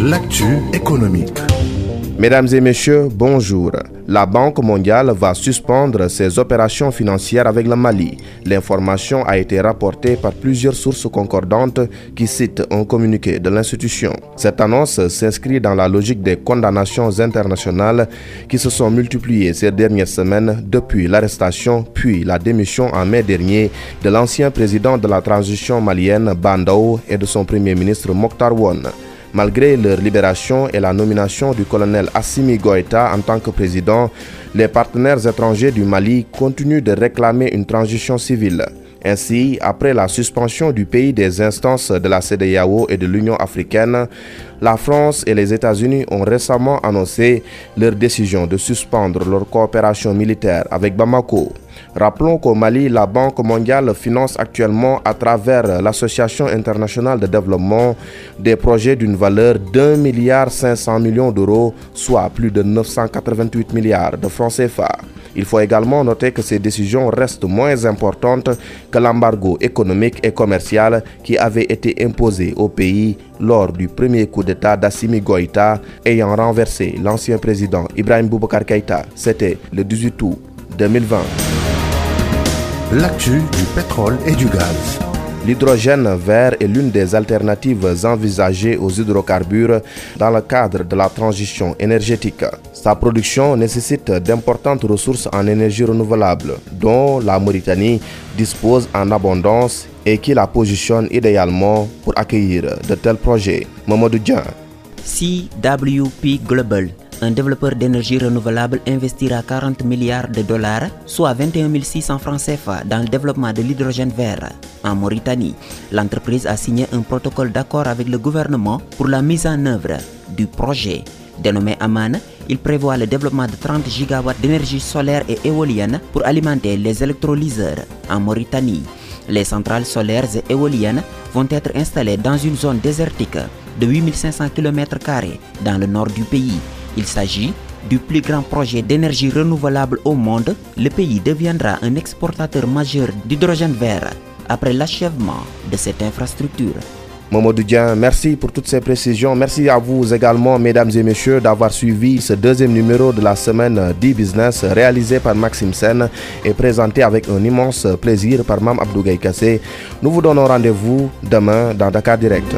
L'actu économique. Mesdames et messieurs, bonjour. La Banque mondiale va suspendre ses opérations financières avec le Mali. L'information a été rapportée par plusieurs sources concordantes qui citent un communiqué de l'institution. Cette annonce s'inscrit dans la logique des condamnations internationales qui se sont multipliées ces dernières semaines depuis l'arrestation puis la démission en mai dernier de l'ancien président de la transition malienne Bandao et de son premier ministre Mokhtar Won. Malgré leur libération et la nomination du colonel Assimi Goïta en tant que président, les partenaires étrangers du Mali continuent de réclamer une transition civile. Ainsi, après la suspension du pays des instances de la CDAO et de l'Union africaine, la France et les États-Unis ont récemment annoncé leur décision de suspendre leur coopération militaire avec Bamako. Rappelons qu'au Mali, la Banque mondiale finance actuellement à travers l'Association internationale de développement des projets d'une valeur d'un milliard 500 millions d'euros, soit plus de 988 milliards de francs CFA. Il faut également noter que ces décisions restent moins importantes que l'embargo économique et commercial qui avait été imposé au pays lors du premier coup d'État d'Assimi Goïta ayant renversé l'ancien président Ibrahim Boubacar Keïta. C'était le 18 août 2020. L'actu du pétrole et du gaz. L'hydrogène vert est l'une des alternatives envisagées aux hydrocarbures dans le cadre de la transition énergétique. Sa production nécessite d'importantes ressources en énergie renouvelable, dont la Mauritanie dispose en abondance et qui la positionne idéalement pour accueillir de tels projets. Mamadou. CWP Global un développeur d'énergie renouvelable investira 40 milliards de dollars, soit 21 600 francs CFA, dans le développement de l'hydrogène vert. En Mauritanie, l'entreprise a signé un protocole d'accord avec le gouvernement pour la mise en œuvre du projet. Dénommé Aman, il prévoit le développement de 30 gigawatts d'énergie solaire et éolienne pour alimenter les électrolyseurs. En Mauritanie, les centrales solaires et éoliennes vont être installées dans une zone désertique de 8500 km dans le nord du pays il s'agit du plus grand projet d'énergie renouvelable au monde. Le pays deviendra un exportateur majeur d'hydrogène vert après l'achèvement de cette infrastructure. Momodou Dian, merci pour toutes ces précisions. Merci à vous également, mesdames et messieurs, d'avoir suivi ce deuxième numéro de la semaine d'e-business réalisé par Maxime Sen et présenté avec un immense plaisir par Mam Abdou Kassé. Nous vous donnons rendez-vous demain dans Dakar Direct.